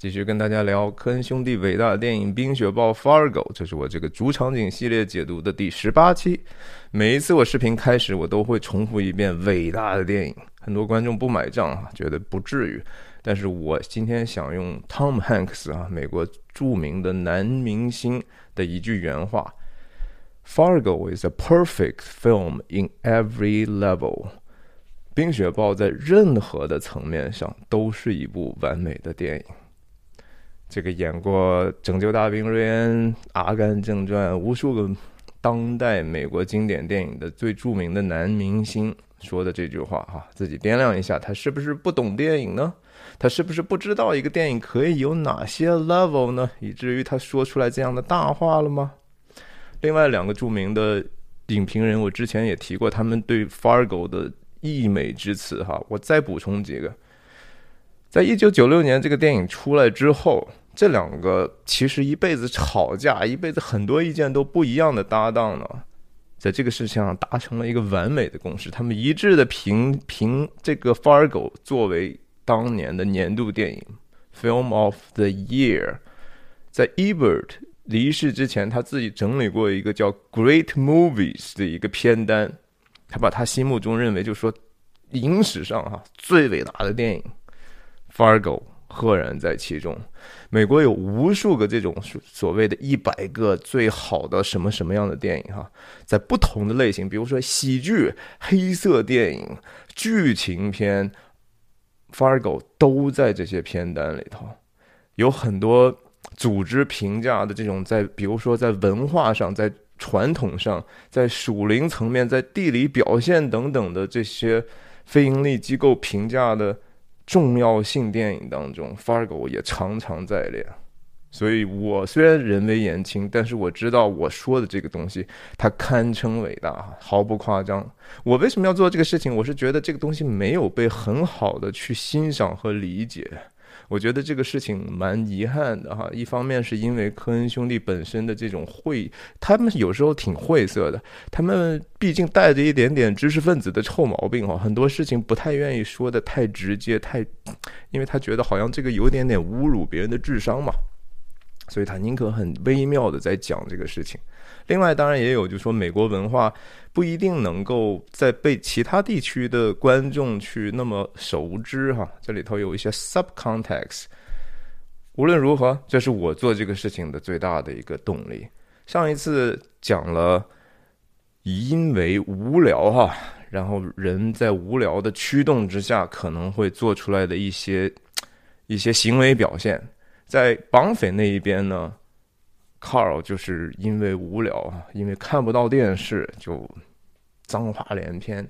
继续跟大家聊科恩兄弟伟大的电影《冰雪暴》Fargo，这是我这个主场景系列解读的第十八期。每一次我视频开始，我都会重复一遍伟大的电影。很多观众不买账啊，觉得不至于。但是我今天想用 Tom Hanks 啊，美国著名的男明星的一句原话：“Fargo is a perfect film in every level。”冰雪暴在任何的层面上都是一部完美的电影。这个演过《拯救大兵瑞恩》《阿甘正传》无数个当代美国经典电影的最著名的男明星说的这句话哈，自己掂量一下，他是不是不懂电影呢？他是不是不知道一个电影可以有哪些 level 呢？以至于他说出来这样的大话了吗？另外两个著名的影评人，我之前也提过他们对 Fargo 的溢美之词哈，我再补充几个，在一九九六年这个电影出来之后。这两个其实一辈子吵架，一辈子很多意见都不一样的搭档呢，在这个事情上达成了一个完美的共识。他们一致的评评这个《Fargo》作为当年的年度电影 （Film of the Year）。在 Ebert 离世之前，他自己整理过一个叫《Great Movies》的一个片单，他把他心目中认为就说影史上哈最伟大的电影《Fargo》。赫然在其中。美国有无数个这种所谓的一百个最好的什么什么样的电影哈，在不同的类型，比如说喜剧、黑色电影、剧情片，《Fargo》都在这些片单里头。有很多组织评价的这种，在比如说在文化上、在传统上、在属灵层面、在地理表现等等的这些非盈利机构评价的。重要性电影当中，Fargo 也常常在列，所以我虽然人微言轻，但是我知道我说的这个东西，它堪称伟大，毫不夸张。我为什么要做这个事情？我是觉得这个东西没有被很好的去欣赏和理解。我觉得这个事情蛮遗憾的哈。一方面是因为科恩兄弟本身的这种晦，他们有时候挺晦涩的。他们毕竟带着一点点知识分子的臭毛病哈，很多事情不太愿意说的太直接，太，因为他觉得好像这个有点点侮辱别人的智商嘛，所以他宁可很微妙的在讲这个事情。另外，当然也有，就说美国文化不一定能够在被其他地区的观众去那么熟知哈。这里头有一些 subcontext。无论如何，这是我做这个事情的最大的一个动力。上一次讲了，因为无聊哈，然后人在无聊的驱动之下可能会做出来的一些一些行为表现，在绑匪那一边呢。Carl 就是因为无聊啊，因为看不到电视就脏话连篇。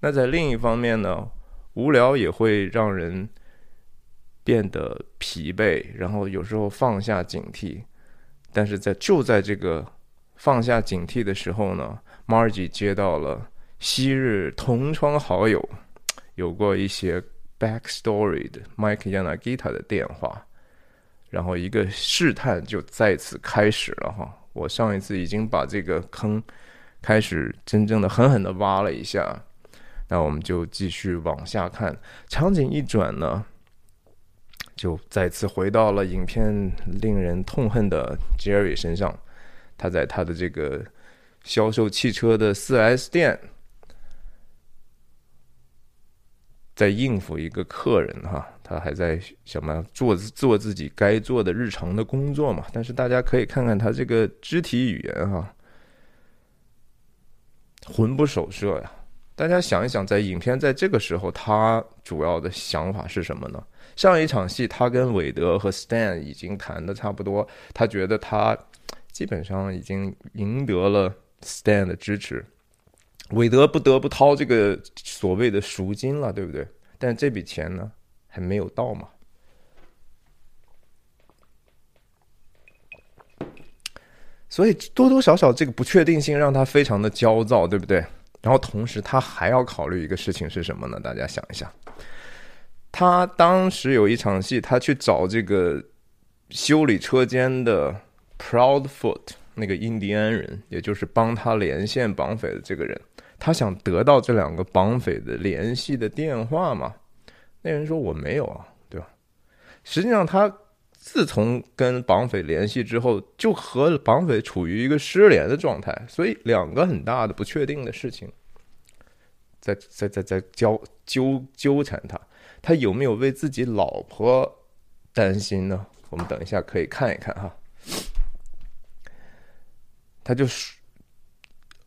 那在另一方面呢，无聊也会让人变得疲惫，然后有时候放下警惕。但是在就在这个放下警惕的时候呢，Margie 接到了昔日同窗好友有过一些 backstory 的 Mike Yanagita 的电话。然后一个试探就再次开始了哈，我上一次已经把这个坑开始真正的狠狠的挖了一下，那我们就继续往下看。场景一转呢，就再次回到了影片令人痛恨的 Jerry 身上，他在他的这个销售汽车的四 S 店。在应付一个客人哈，他还在什么做做自己该做的日常的工作嘛？但是大家可以看看他这个肢体语言哈，魂不守舍呀。大家想一想，在影片在这个时候，他主要的想法是什么呢？上一场戏，他跟韦德和 Stan 已经谈的差不多，他觉得他基本上已经赢得了 Stan 的支持。韦德不得不掏这个所谓的赎金了，对不对？但这笔钱呢，还没有到嘛。所以多多少少这个不确定性让他非常的焦躁，对不对？然后同时他还要考虑一个事情是什么呢？大家想一想，他当时有一场戏，他去找这个修理车间的 Proudfoot 那个印第安人，也就是帮他连线绑匪的这个人。他想得到这两个绑匪的联系的电话嘛？那人说我没有啊，对吧？实际上他自从跟绑匪联系之后，就和绑匪处于一个失联的状态，所以两个很大的不确定的事情，在在在在交纠纠缠他，他有没有为自己老婆担心呢？我们等一下可以看一看哈，他就是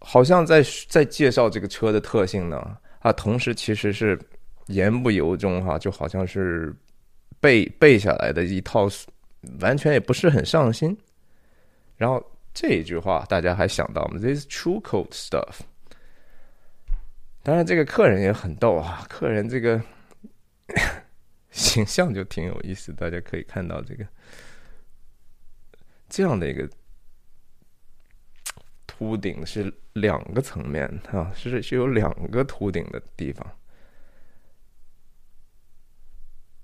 好像在在介绍这个车的特性呢，啊，同时其实是言不由衷哈，就好像是。背背下来的一套，完全也不是很上心。然后这一句话大家还想到吗？This true cold stuff。当然，这个客人也很逗啊，客人这个 形象就挺有意思。大家可以看到这个这样的一个秃顶是两个层面啊，是是有两个秃顶的地方。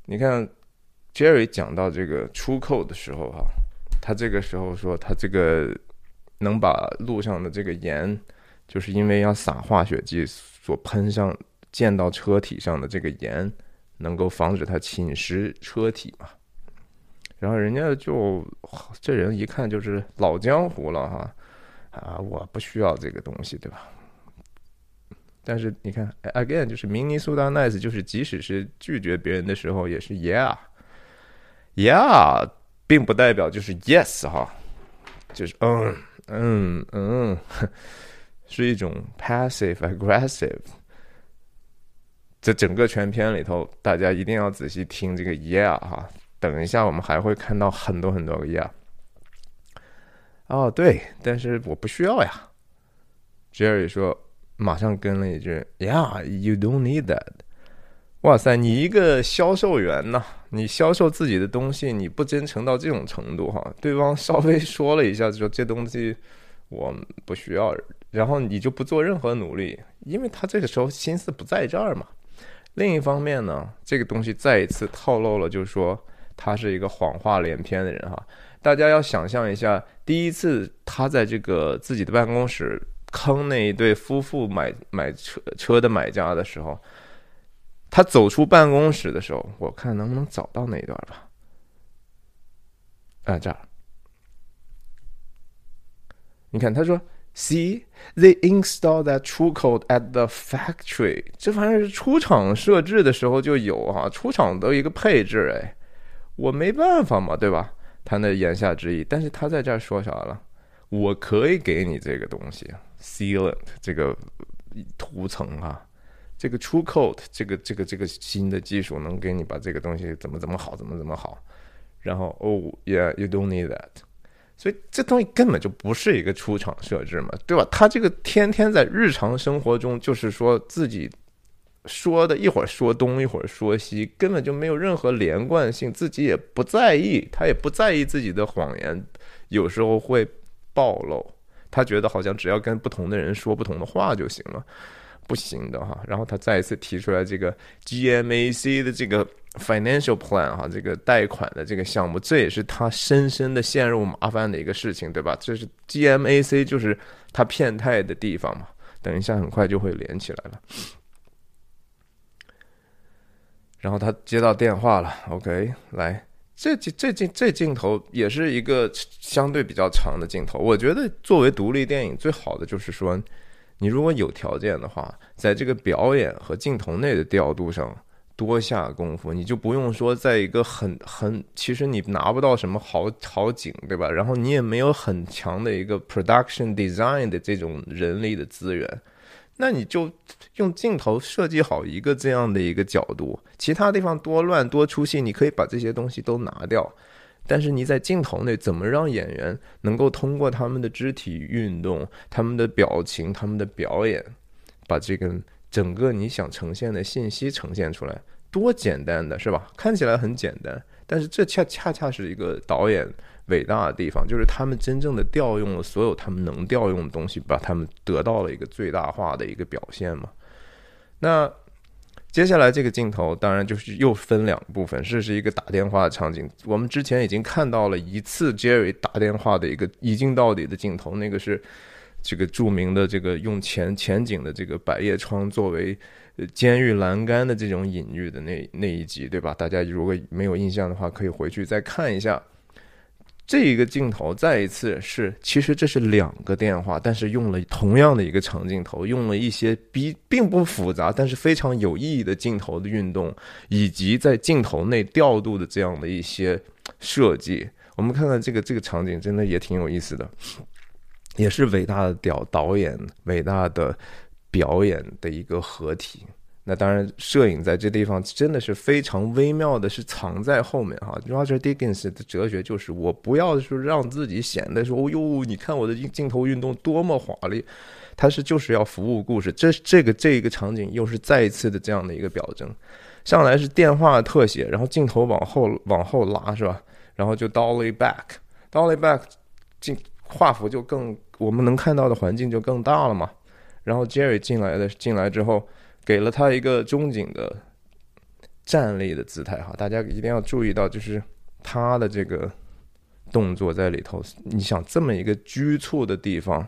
你看。Jerry 讲到这个出口的时候，哈，他这个时候说，他这个能把路上的这个盐，就是因为要撒化学剂所喷上溅到车体上的这个盐，能够防止它侵蚀车体嘛。然后人家就这人一看就是老江湖了哈，啊，我不需要这个东西，对吧？但是你看，again 就是明尼苏达 nice，就是即使是拒绝别人的时候，也是 yeah。Yeah，并不代表就是 Yes 哈，就是嗯嗯嗯，是一种 passive aggressive。这整个全篇里头，大家一定要仔细听这个 Yeah 哈。等一下，我们还会看到很多很多个 Yeah。哦，对，但是我不需要呀。Jerry 说，马上跟了一句：Yeah，you don't need that。哇塞，你一个销售员呐？你销售自己的东西，你不真诚到这种程度哈？对方稍微说了一下，说这东西我不需要，然后你就不做任何努力，因为他这个时候心思不在这儿嘛。另一方面呢，这个东西再一次透露了，就是说他是一个谎话连篇的人哈。大家要想象一下，第一次他在这个自己的办公室坑那一对夫妇买买车车的买家的时候。他走出办公室的时候，我看能不能找到那一段吧。啊，这儿，你看，他说：“See, they install that true code at the factory。”这玩意儿是出厂设置的时候就有啊，出厂的一个配置。哎，我没办法嘛，对吧？他那言下之意，但是他在这儿说啥了？我可以给你这个东西，sealant 这个涂层啊。这个 True Code 这个这个这个新的技术能给你把这个东西怎么怎么好怎么怎么好，然后哦，Yeah，you don't need that，所以这东西根本就不是一个出厂设置嘛，对吧？他这个天天在日常生活中就是说自己说的一会儿说东一会儿说西，根本就没有任何连贯性，自己也不在意，他也不在意自己的谎言有时候会暴露，他觉得好像只要跟不同的人说不同的话就行了。不行的哈，然后他再一次提出来这个 GMAC 的这个 financial plan 哈，这个贷款的这个项目，这也是他深深的陷入麻烦的一个事情，对吧？这是 GMAC 就是他骗态的地方嘛。等一下，很快就会连起来了。然后他接到电话了，OK，来，这这这镜这镜头也是一个相对比较长的镜头。我觉得作为独立电影，最好的就是说。你如果有条件的话，在这个表演和镜头内的调度上多下功夫，你就不用说在一个很很，其实你拿不到什么好好景，对吧？然后你也没有很强的一个 production design 的这种人力的资源，那你就用镜头设计好一个这样的一个角度，其他地方多乱多出戏，你可以把这些东西都拿掉。但是你在镜头内怎么让演员能够通过他们的肢体运动、他们的表情、他们的表演，把这个整个你想呈现的信息呈现出来？多简单的是吧？看起来很简单，但是这恰恰恰是一个导演伟大的地方，就是他们真正的调用了所有他们能调用的东西，把他们得到了一个最大化的一个表现嘛？那。接下来这个镜头当然就是又分两部分，这是一个打电话的场景。我们之前已经看到了一次 Jerry 打电话的一个一镜到底的镜头，那个是这个著名的这个用前前景的这个百叶窗作为监狱栏杆的这种隐喻的那那一集，对吧？大家如果没有印象的话，可以回去再看一下。这一个镜头再一次是，其实这是两个电话，但是用了同样的一个长镜头，用了一些比并不复杂，但是非常有意义的镜头的运动，以及在镜头内调度的这样的一些设计。我们看看这个这个场景，真的也挺有意思的，也是伟大的屌导演、伟大的表演的一个合体。那当然，摄影在这地方真的是非常微妙的，是藏在后面哈。Roger Dickens 的哲学就是，我不要说让自己显得说，哦呦，你看我的镜头运动多么华丽，他是就是要服务故事。这这个这个场景又是再一次的这样的一个表征。上来是电话特写，然后镜头往后往后拉是吧？然后就 dolly back，dolly back，镜画幅就更我们能看到的环境就更大了嘛。然后 Jerry 进来的进来之后。给了他一个中景的站立的姿态哈，大家一定要注意到，就是他的这个动作在里头。你想这么一个局促的地方，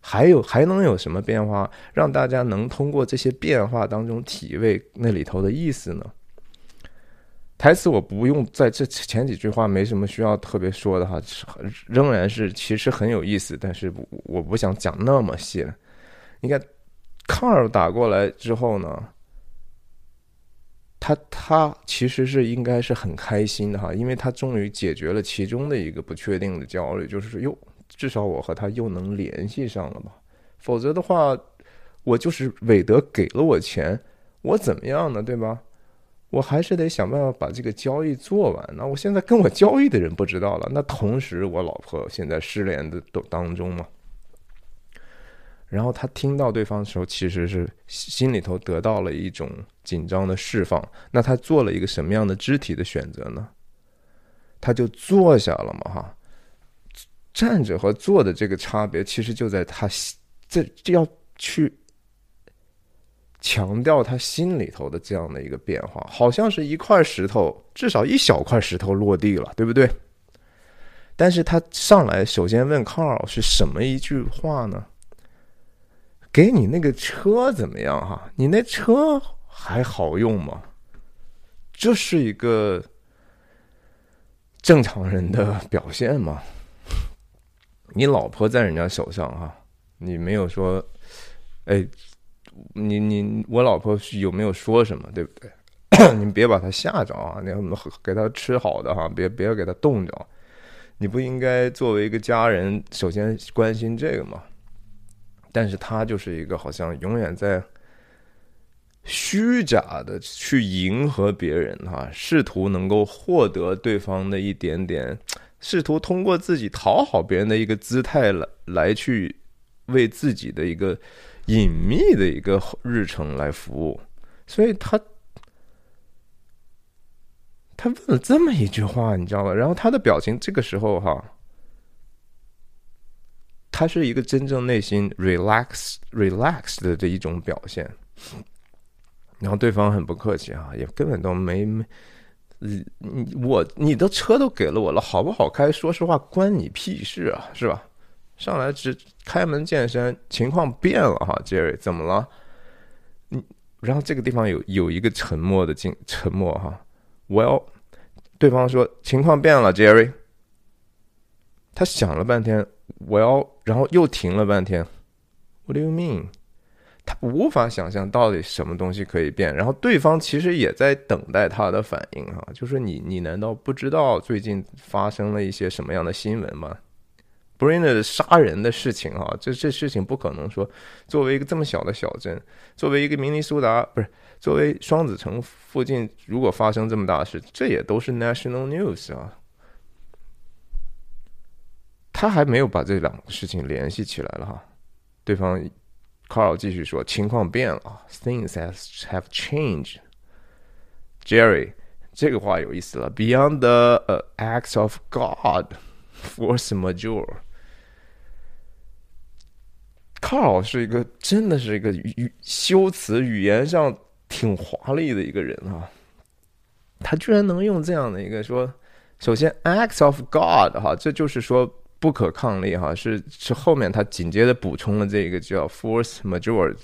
还有还能有什么变化，让大家能通过这些变化当中体味那里头的意思呢？台词我不用在这前几句话没什么需要特别说的哈，仍然是其实很有意思，但是我不想讲那么细了。你看。卡尔打过来之后呢，他他其实是应该是很开心的哈，因为他终于解决了其中的一个不确定的焦虑，就是说哟，至少我和他又能联系上了嘛。否则的话，我就是韦德给了我钱，我怎么样呢？对吧？我还是得想办法把这个交易做完。那我现在跟我交易的人不知道了，那同时我老婆现在失联的都当中嘛。然后他听到对方的时候，其实是心里头得到了一种紧张的释放。那他做了一个什么样的肢体的选择呢？他就坐下了嘛，哈。站着和坐的这个差别，其实就在他这就要去强调他心里头的这样的一个变化，好像是一块石头，至少一小块石头落地了，对不对？但是他上来首先问 Carl 是什么一句话呢？给你那个车怎么样哈？你那车还好用吗？这是一个正常人的表现吗？你老婆在人家手上哈，你没有说，哎，你你我老婆有没有说什么？对不对？你别把她吓着啊！你要给她吃好的哈，别别给她冻着。你不应该作为一个家人，首先关心这个吗？但是他就是一个好像永远在虚假的去迎合别人哈，试图能够获得对方的一点点，试图通过自己讨好别人的一个姿态来来去为自己的一个隐秘的一个日程来服务，所以他他问了这么一句话，你知道吗？然后他的表情这个时候哈。他是一个真正内心 relax relax 的这一种表现，然后对方很不客气啊，也根本都没没，你我你的车都给了我了，好不好开？说实话，关你屁事啊，是吧？上来只开门见山，情况变了哈，Jerry 怎么了？你然后这个地方有有一个沉默的静沉默哈，Well，对方说情况变了，Jerry，他想了半天。我要，然后又停了半天。What do you mean？他无法想象到底什么东西可以变。然后对方其实也在等待他的反应哈，就是你，你难道不知道最近发生了一些什么样的新闻吗 b r i n n 杀人的事情哈，这这事情不可能说作为一个这么小的小镇，作为一个明尼苏达不是作为双子城附近，如果发生这么大的事，这也都是 national news 啊。他还没有把这两个事情联系起来了哈，对方，Carl 继续说，情况变了，Things has have changed。Jerry，这个话有意思了，Beyond the acts of God，force majeure。Carl 是一个真的是一个语修辞语言上挺华丽的一个人啊，他居然能用这样的一个说，首先 acts of God 哈，这就是说。不可抗力哈，是是后面他紧接着补充了这个叫 force majeure，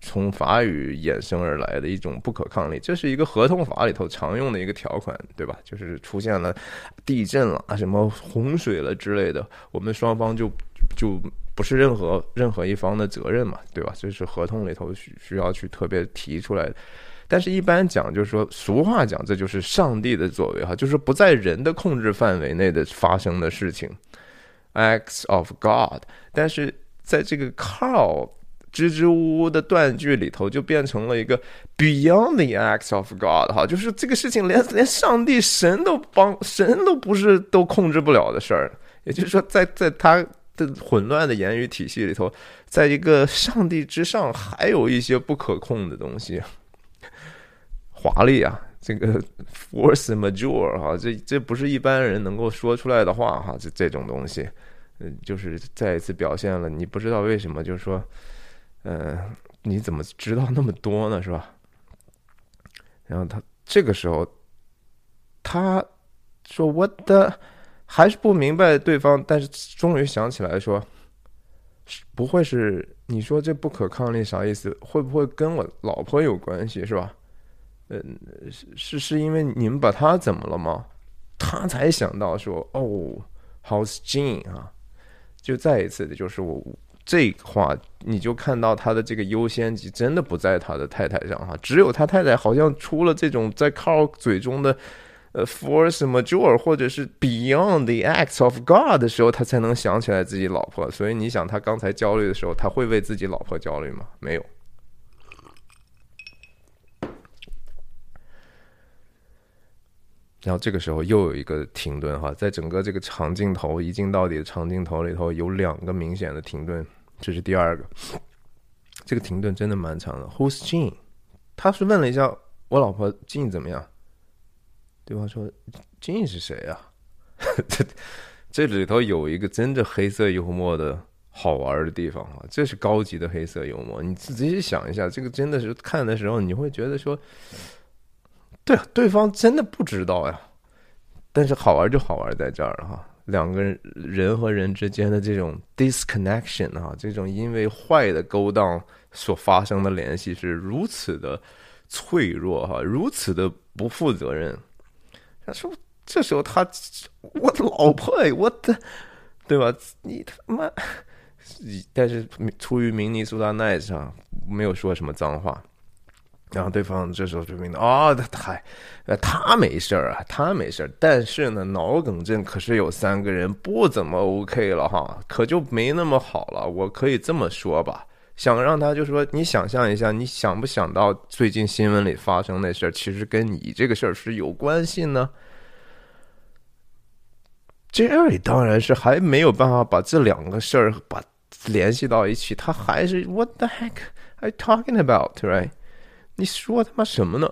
从法语衍生而来的一种不可抗力，这是一个合同法里头常用的一个条款，对吧？就是出现了地震了，什么洪水了之类的，我们双方就就不是任何任何一方的责任嘛，对吧？这是合同里头需需要去特别提出来的。但是，一般讲就是说，俗话讲，这就是上帝的作为哈，就是不在人的控制范围内的发生的事情，acts of God。但是在这个 Carl 支支吾吾的断句里头，就变成了一个 beyond the acts of God 哈，就是这个事情连连上帝神都帮神都不是都控制不了的事儿。也就是说，在在他的混乱的言语体系里头，在一个上帝之上，还有一些不可控的东西。华丽啊，这个 force majeure 哈，这这不是一般人能够说出来的话哈，这这种东西，嗯，就是再一次表现了你不知道为什么，就是说，嗯，你怎么知道那么多呢，是吧？然后他这个时候，他说 what 的还是不明白对方，但是终于想起来说，不会是你说这不可抗力啥意思？会不会跟我老婆有关系，是吧？嗯，是是是因为你们把他怎么了吗？他才想到说哦，How's Jean 啊？就再一次的就是我这话，你就看到他的这个优先级真的不在他的太太上哈，只有他太太好像出了这种在 Carl 嘴中的呃 force majeure 或者是 beyond the acts of God 的时候，他才能想起来自己老婆。所以你想，他刚才焦虑的时候，他会为自己老婆焦虑吗？没有。然后这个时候又有一个停顿哈，在整个这个长镜头一镜到底的长镜头里头有两个明显的停顿，这是第二个。这个停顿真的蛮长的。Who's Jean？他是问了一下我老婆 Jean 怎么样？对方说 Jean 是谁啊？这这里头有一个真的黑色幽默的好玩的地方啊，这是高级的黑色幽默。你仔细想一下，这个真的是看的时候你会觉得说。对，对方真的不知道呀，但是好玩就好玩在这儿了哈。两个人人和人之间的这种 disconnection 啊，这种因为坏的勾当所发生的联系是如此的脆弱哈，如此的不负责任。他说：“这时候他，我的老婆，我的，对吧？你他妈，但是出于明尼苏达 nice 啊，没有说什么脏话。”然后对方这时候就明白，哦，他，呃，他没事儿啊，他没事儿。但是呢，脑梗症可是有三个人不怎么 OK 了哈，可就没那么好了。我可以这么说吧，想让他就说，你想象一下，你想不想到最近新闻里发生那事儿，其实跟你这个事儿是有关系呢？Jerry 当然是还没有办法把这两个事儿把联系到一起，他还是 What the heck are you talking about, right？你说他妈什么呢？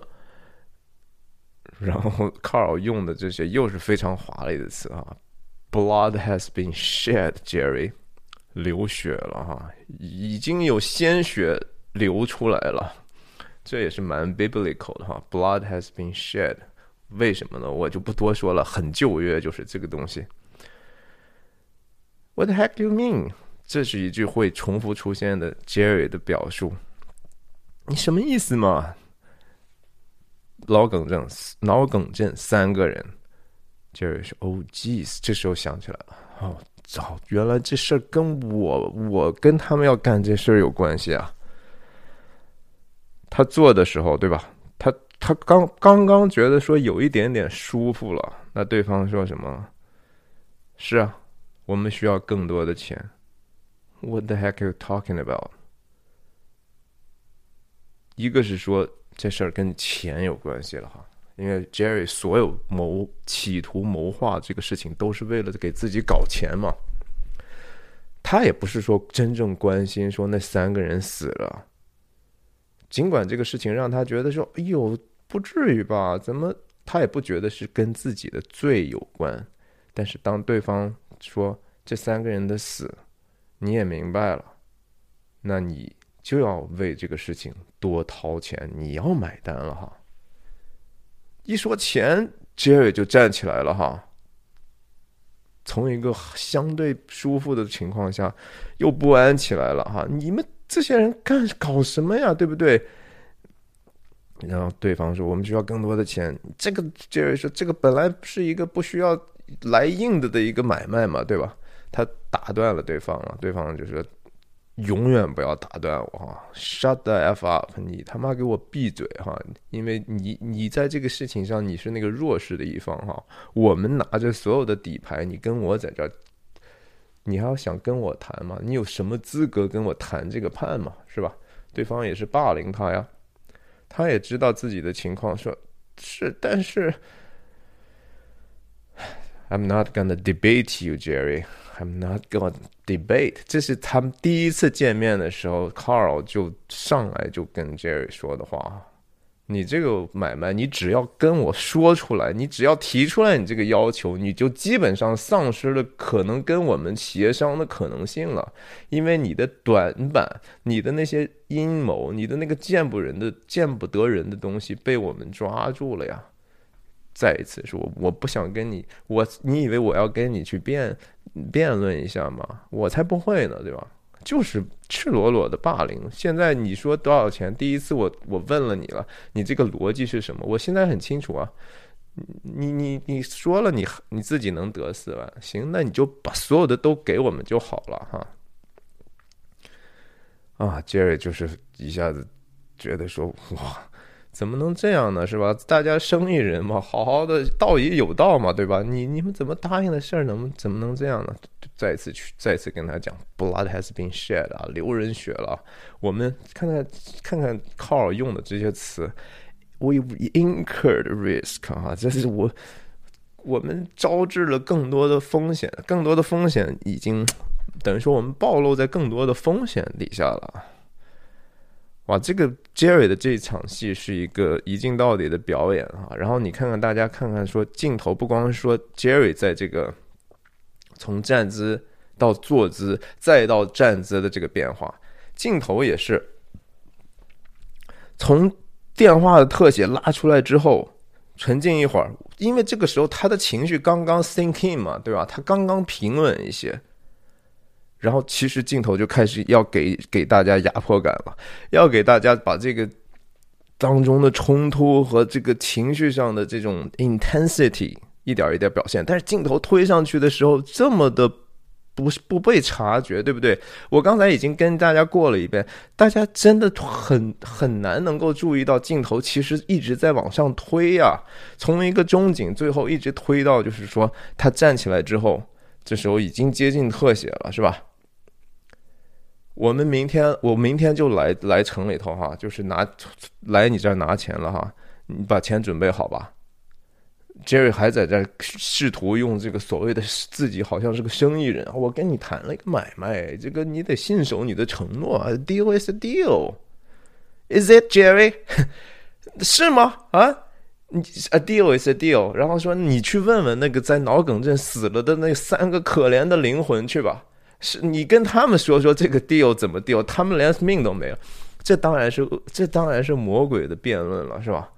然后 Carl 用的这些又是非常华丽的词啊，Blood has been shed，Jerry，流血了哈，已经有鲜血流出来了，这也是蛮 biblical 的哈，Blood has been shed，为什么呢？我就不多说了，很旧约就是这个东西。What the heck do you mean？这是一句会重复出现的 Jerry 的表述。你什么意思嘛？脑梗症，脑梗症，三个人，就是说，Oh jeez，这时候想起来了，哦，早，原来这事儿跟我，我跟他们要干这事儿有关系啊。他做的时候，对吧？他他刚刚刚觉得说有一点点舒服了，那对方说什么？是啊，我们需要更多的钱。What the heck are you talking about？一个是说这事儿跟钱有关系了哈，因为 Jerry 所有谋企图谋划这个事情都是为了给自己搞钱嘛。他也不是说真正关心说那三个人死了，尽管这个事情让他觉得说，哎呦，不至于吧？怎么他也不觉得是跟自己的罪有关？但是当对方说这三个人的死，你也明白了，那你。就要为这个事情多掏钱，你要买单了哈。一说钱，Jerry 就站起来了哈。从一个相对舒服的情况下，又不安起来了哈。你们这些人干搞什么呀？对不对？然后对方说：“我们需要更多的钱。”这个杰瑞说：“这个本来是一个不需要来硬的的一个买卖嘛，对吧？”他打断了对方了，对方就说：“永远不要打断我哈，shut the f up！你他妈给我闭嘴哈！因为你你在这个事情上你是那个弱势的一方哈。我们拿着所有的底牌，你跟我在这儿，你还要想跟我谈吗？你有什么资格跟我谈这个判吗？是吧？对方也是霸凌他呀。”他也知道自己的情况，说是，但是，I'm not gonna debate you, Jerry. I'm not gonna debate. 这是他们第一次见面的时候，Carl 就上来就跟 Jerry 说的话。你这个买卖，你只要跟我说出来，你只要提出来你这个要求，你就基本上丧失了可能跟我们协商的可能性了，因为你的短板、你的那些阴谋、你的那个见不人的、见不得人的东西被我们抓住了呀。再一次说，我不想跟你，我你以为我要跟你去辩辩论一下吗？我才不会呢，对吧？就是赤裸裸的霸凌。现在你说多少钱？第一次我我问了你了，你这个逻辑是什么？我现在很清楚啊。你你你说了你你自己能得四万，行，那你就把所有的都给我们就好了哈。啊，Jerry 就是一下子觉得说哇。怎么能这样呢？是吧？大家生意人嘛，好好的道义有道嘛，对吧？你你们怎么答应的事儿，能怎么能这样呢？再次去，再次跟他讲，blood has been shed 啊，流人血了。我们看看看看 Carl 用的这些词，we incurred risk 啊，这是我我们招致了更多的风险，更多的风险已经等于说我们暴露在更多的风险底下了。哇，这个 Jerry 的这场戏是一个一镜到底的表演啊！然后你看看大家看看，说镜头不光说 Jerry 在这个从站姿到坐姿再到站姿的这个变化，镜头也是从电话的特写拉出来之后，沉静一会儿，因为这个时候他的情绪刚刚 sink in 嘛，对吧？他刚刚平稳一些。然后，其实镜头就开始要给给大家压迫感了，要给大家把这个当中的冲突和这个情绪上的这种 intensity 一点一点表现。但是镜头推上去的时候，这么的不不被察觉，对不对？我刚才已经跟大家过了一遍，大家真的很很难能够注意到镜头其实一直在往上推呀，从一个中景最后一直推到就是说他站起来之后，这时候已经接近特写了，是吧？我们明天，我明天就来来城里头哈，就是拿来你这儿拿钱了哈，你把钱准备好吧。Jerry 还在这试图用这个所谓的自己好像是个生意人，我跟你谈了一个买卖，这个你得信守你的承诺，deal is a deal，is it Jerry？是吗？啊，你 a deal is a deal，然后说你去问问那个在脑梗症死了的那三个可怜的灵魂去吧。是你跟他们说说这个 deal 怎么 deal，他们连命都没有，这当然是这当然是魔鬼的辩论了，是吧？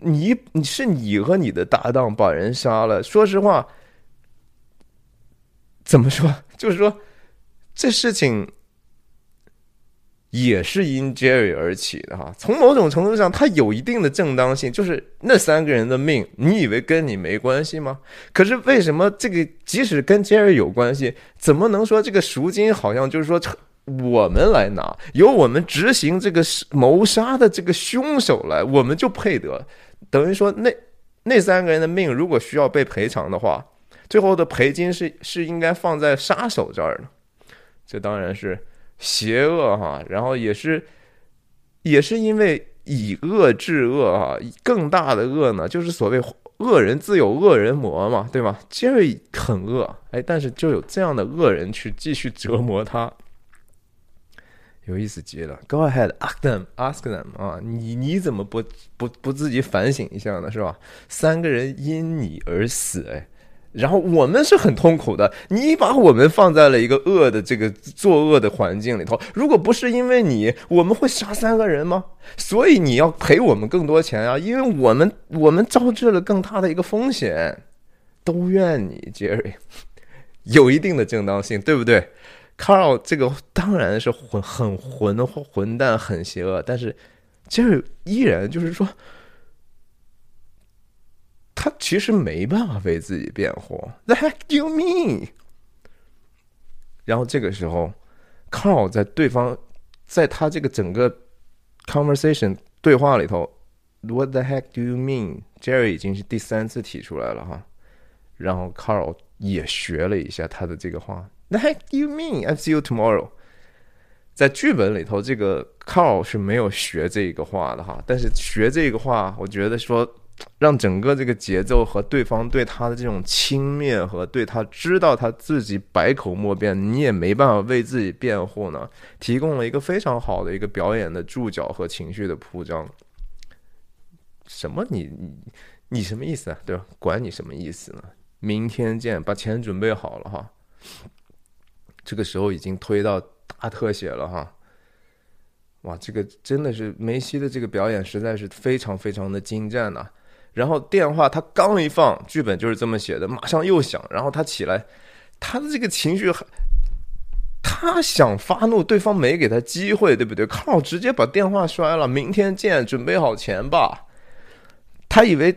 你你是你和你的搭档把人杀了，说实话，怎么说？就是说这事情。也是因 Jerry 而起的哈，从某种程度上，它有一定的正当性。就是那三个人的命，你以为跟你没关系吗？可是为什么这个即使跟 Jerry 有关系，怎么能说这个赎金好像就是说我们来拿，由我们执行这个谋杀的这个凶手来，我们就配得？等于说那那三个人的命如果需要被赔偿的话，最后的赔金是是应该放在杀手这儿的。这当然是。邪恶哈，然后也是，也是因为以恶制恶哈，更大的恶呢，就是所谓恶人自有恶人磨嘛，对吗？杰瑞很恶，哎，但是就有这样的恶人去继续折磨他，有意思极了。Go ahead, ask them, ask them 啊，你你怎么不不不自己反省一下呢？是吧？三个人因你而死，哎。然后我们是很痛苦的，你把我们放在了一个恶的这个作恶的环境里头。如果不是因为你，我们会杀三个人吗？所以你要赔我们更多钱啊，因为我们我们招致了更大的一个风险。都怨你杰瑞有一定的正当性，对不对？Carl 这个当然是混很混混蛋，很邪恶，但是杰瑞依然就是说，他其实没办法为自己辩护。The heck do you mean？然后这个时候，Carl 在对方在他这个整个 conversation 对话里头，What the heck do you mean？Jerry 已经是第三次提出来了哈，然后 Carl 也学了一下他的这个话。The heck do you mean? I see you tomorrow。在剧本里头，这个 Carl 是没有学这个话的哈。但是学这个话，我觉得说让整个这个节奏和对方对他的这种轻蔑和对他知道他自己百口莫辩，你也没办法为自己辩护呢，提供了一个非常好的一个表演的注脚和情绪的铺张。什么？你你你什么意思啊？对吧？管你什么意思呢？明天见，把钱准备好了哈。这个时候已经推到大特写了哈，哇，这个真的是梅西的这个表演实在是非常非常的精湛呐。然后电话他刚一放，剧本就是这么写的，马上又响，然后他起来，他的这个情绪，他想发怒，对方没给他机会，对不对？靠，直接把电话摔了，明天见，准备好钱吧。他以为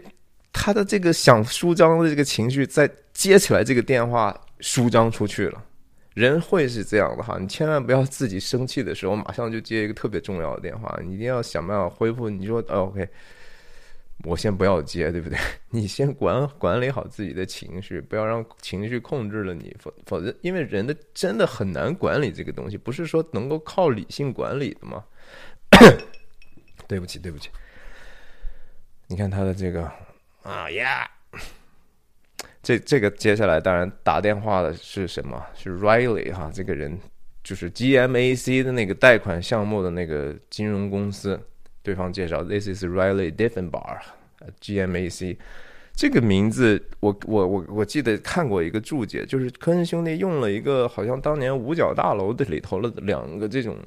他的这个想舒张的这个情绪，在接起来这个电话舒张出去了。人会是这样的哈，你千万不要自己生气的时候马上就接一个特别重要的电话，你一定要想办法恢复。你说 OK，我先不要接，对不对？你先管管理好自己的情绪，不要让情绪控制了你，否否则，因为人的真的很难管理这个东西，不是说能够靠理性管理的吗？对不起，对不起。你看他的这个啊呀。这这个接下来当然打电话的是什么？是 Riley 哈，这个人就是 GMAC 的那个贷款项目的那个金融公司。对方介绍，This is Riley Diffenbar，GMAC 这个名字，我我我我记得看过一个注解，就是科恩兄弟用了一个好像当年五角大楼的里头的两个这种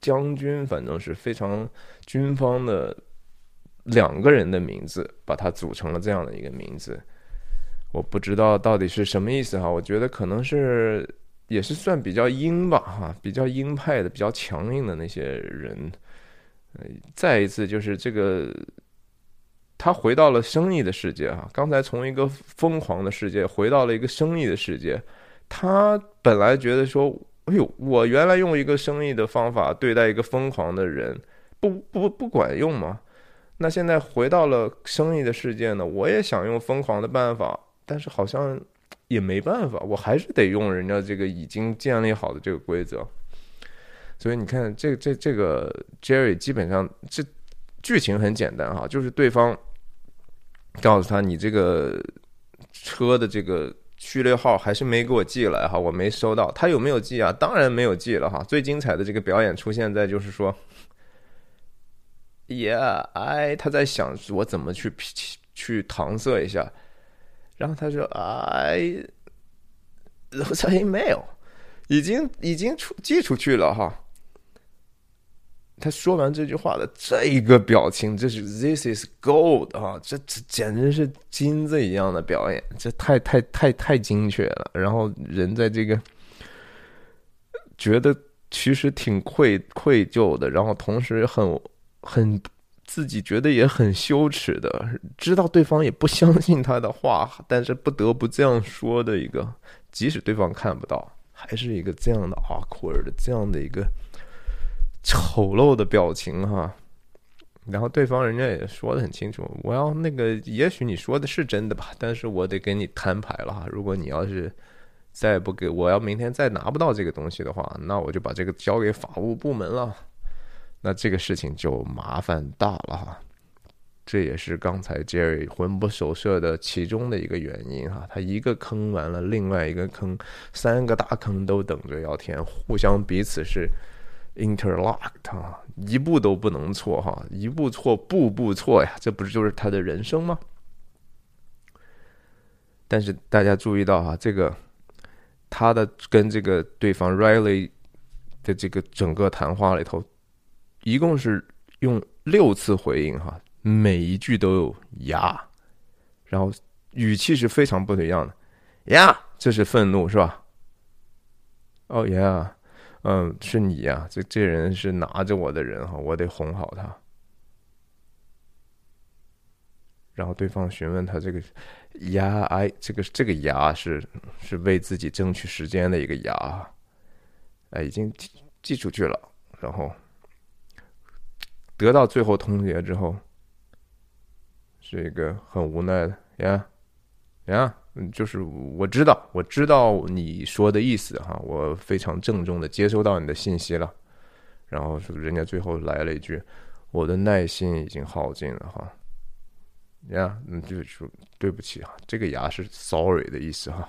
将军，反正是非常军方的两个人的名字，把它组成了这样的一个名字。我不知道到底是什么意思哈，我觉得可能是也是算比较鹰吧哈，比较鹰派的、比较强硬的那些人。再一次就是这个，他回到了生意的世界啊。刚才从一个疯狂的世界回到了一个生意的世界，他本来觉得说，哎呦，我原来用一个生意的方法对待一个疯狂的人，不不不管用吗？那现在回到了生意的世界呢，我也想用疯狂的办法。但是好像也没办法，我还是得用人家这个已经建立好的这个规则。所以你看，这这这个 Jerry 基本上这剧情很简单哈，就是对方告诉他你这个车的这个序列号还是没给我寄来哈，我没收到。他有没有寄啊？当然没有寄了哈。最精彩的这个表演出现在就是说，Yeah，哎，他在想我怎么去去搪塞一下。然后他说：“I wrote email，已经已经出寄出去了哈。”他说完这句话的这一个表情，这是 “This is gold” 啊，这这简直是金子一样的表演，这太太太太精确了。然后人在这个觉得其实挺愧愧疚的，然后同时很很。自己觉得也很羞耻的，知道对方也不相信他的话，但是不得不这样说的一个，即使对方看不到，还是一个这样的 awkward 的这样的一个丑陋的表情哈。然后对方人家也说的很清楚，我要那个，也许你说的是真的吧，但是我得给你摊牌了哈。如果你要是再不给我要明天再拿不到这个东西的话，那我就把这个交给法务部门了。那这个事情就麻烦大了哈，这也是刚才 Jerry 魂不守舍的其中的一个原因哈。他一个坑完了，另外一个坑，三个大坑都等着要填，互相彼此是 interlocked 啊，一步都不能错哈，一步错步步错呀，这不是就是他的人生吗？但是大家注意到哈，这个他的跟这个对方 Riley 的这个整个谈话里头。一共是用六次回应哈，每一句都有呀，然后语气是非常不一样的呀，这是愤怒是吧？哦，Yeah，嗯，是你呀，这这人是拿着我的人哈，我得哄好他。然后对方询问他这个牙，哎，这个这个牙是是为自己争取时间的一个牙，哎，已经寄寄出去了。然后得到最后通牒之后，是一个很无奈的呀呀，嗯就是我知道，我知道你说的意思哈，我非常郑重的接收到你的信息了。然后是人家最后来了一句：“我的耐心已经耗尽了哈。”呀，嗯，就是说对不起哈，这个牙是 sorry 的意思哈。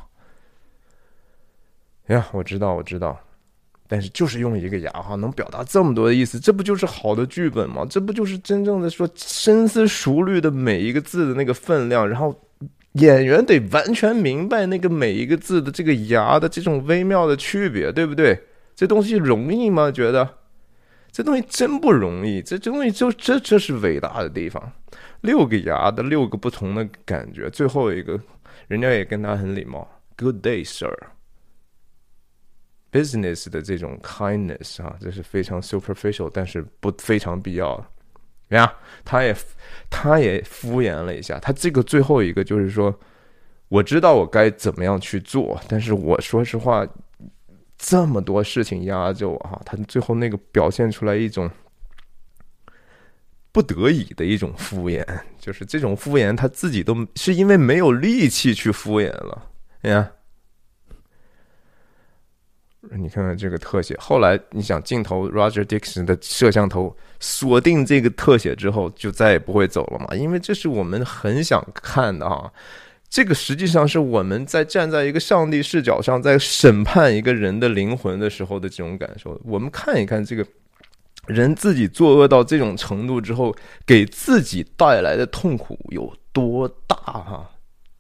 呀，我知道，我知道，但是就是用一个牙哈，能表达这么多的意思，这不就是好的剧本吗？这不就是真正的说深思熟虑的每一个字的那个分量，然后演员得完全明白那个每一个字的这个牙的这种微妙的区别，对不对？这东西容易吗？觉得这东西真不容易，这这东西就这这是伟大的地方。六个牙的六个不同的感觉，最后一个，人家也跟他很礼貌，Good day, sir。Business 的这种 kindness 啊，这是非常 superficial，但是不非常必要的。呀，他也他也敷衍了一下，他这个最后一个就是说，我知道我该怎么样去做，但是我说实话，这么多事情压着我哈，他最后那个表现出来一种。不得已的一种敷衍，就是这种敷衍，他自己都是因为没有力气去敷衍了。哎呀，你看看这个特写，后来你想镜头，Roger Dixon 的摄像头锁定这个特写之后，就再也不会走了嘛？因为这是我们很想看的哈。这个实际上是我们在站在一个上帝视角上，在审判一个人的灵魂的时候的这种感受。我们看一看这个。人自己作恶到这种程度之后，给自己带来的痛苦有多大？哈，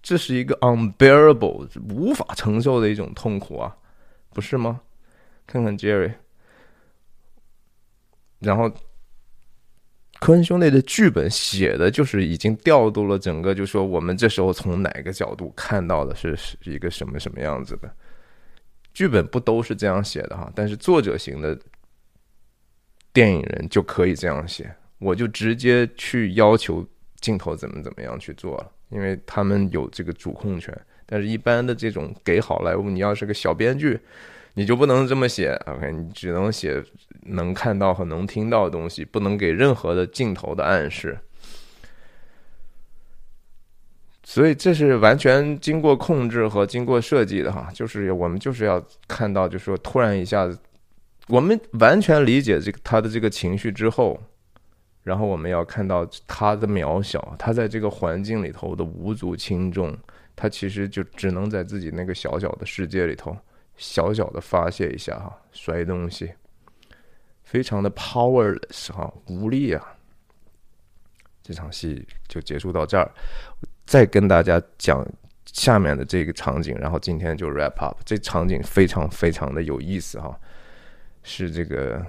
这是一个 unbearable 无法承受的一种痛苦啊，不是吗？看看 Jerry，然后科恩兄弟的剧本写的就是已经调度了整个，就说我们这时候从哪个角度看到的是是一个什么什么样子的剧本，不都是这样写的哈？但是作者型的。电影人就可以这样写，我就直接去要求镜头怎么怎么样去做了，因为他们有这个主控权。但是，一般的这种给好莱坞，你要是个小编剧，你就不能这么写。OK，你只能写能看到和能听到的东西，不能给任何的镜头的暗示。所以，这是完全经过控制和经过设计的哈，就是我们就是要看到，就是说突然一下子。我们完全理解这个他的这个情绪之后，然后我们要看到他的渺小，他在这个环境里头的无足轻重，他其实就只能在自己那个小小的世界里头小小的发泄一下哈，摔东西，非常的 powerless 哈，无力啊。这场戏就结束到这儿，再跟大家讲下面的这个场景，然后今天就 wrap up。这场景非常非常的有意思哈。是这个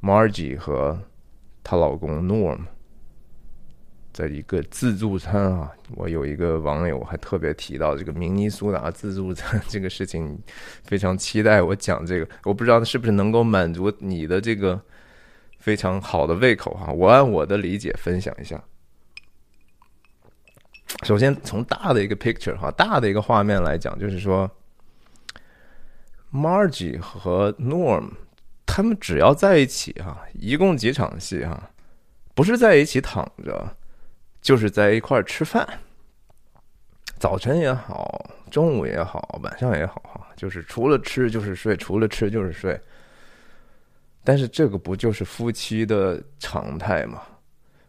Margie 和她老公 Norm 在一个自助餐啊，我有一个网友还特别提到这个明尼苏达自助餐这个事情，非常期待我讲这个，我不知道是不是能够满足你的这个非常好的胃口哈。我按我的理解分享一下。首先从大的一个 picture 哈，大的一个画面来讲，就是说。Margie 和 Norm，他们只要在一起哈，一共几场戏哈，不是在一起躺着，就是在一块儿吃饭。早晨也好，中午也好，晚上也好哈，就是除了吃就是睡，除了吃就是睡。但是这个不就是夫妻的常态吗？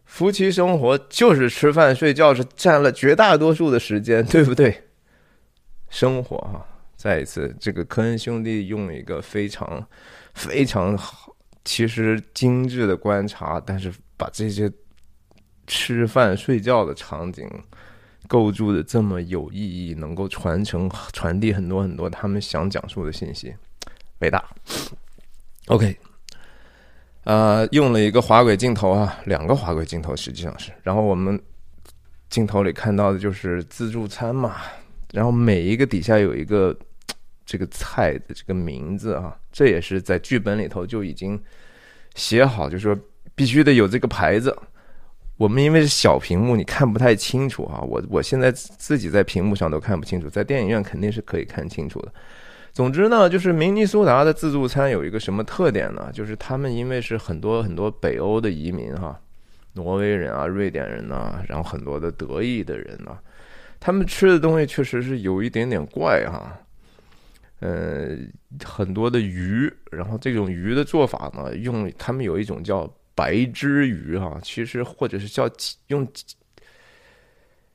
夫妻生活就是吃饭睡觉，是占了绝大多数的时间，对不对？生活哈。再一次，这个科恩兄弟用一个非常非常好、其实精致的观察，但是把这些吃饭睡觉的场景构筑的这么有意义，能够传承传递很多很多他们想讲述的信息，伟大。OK，呃，用了一个滑轨镜头啊，两个滑轨镜头实际上是，然后我们镜头里看到的就是自助餐嘛，然后每一个底下有一个。这个菜的这个名字啊，这也是在剧本里头就已经写好，就说必须得有这个牌子。我们因为是小屏幕，你看不太清楚啊。我我现在自己在屏幕上都看不清楚，在电影院肯定是可以看清楚的。总之呢，就是明尼苏达的自助餐有一个什么特点呢？就是他们因为是很多很多北欧的移民哈，挪威人啊、瑞典人呐，然后很多的德意的人呐，他们吃的东西确实是有一点点怪哈。呃，很多的鱼，然后这种鱼的做法呢，用他们有一种叫。白汁鱼哈，其实或者是叫用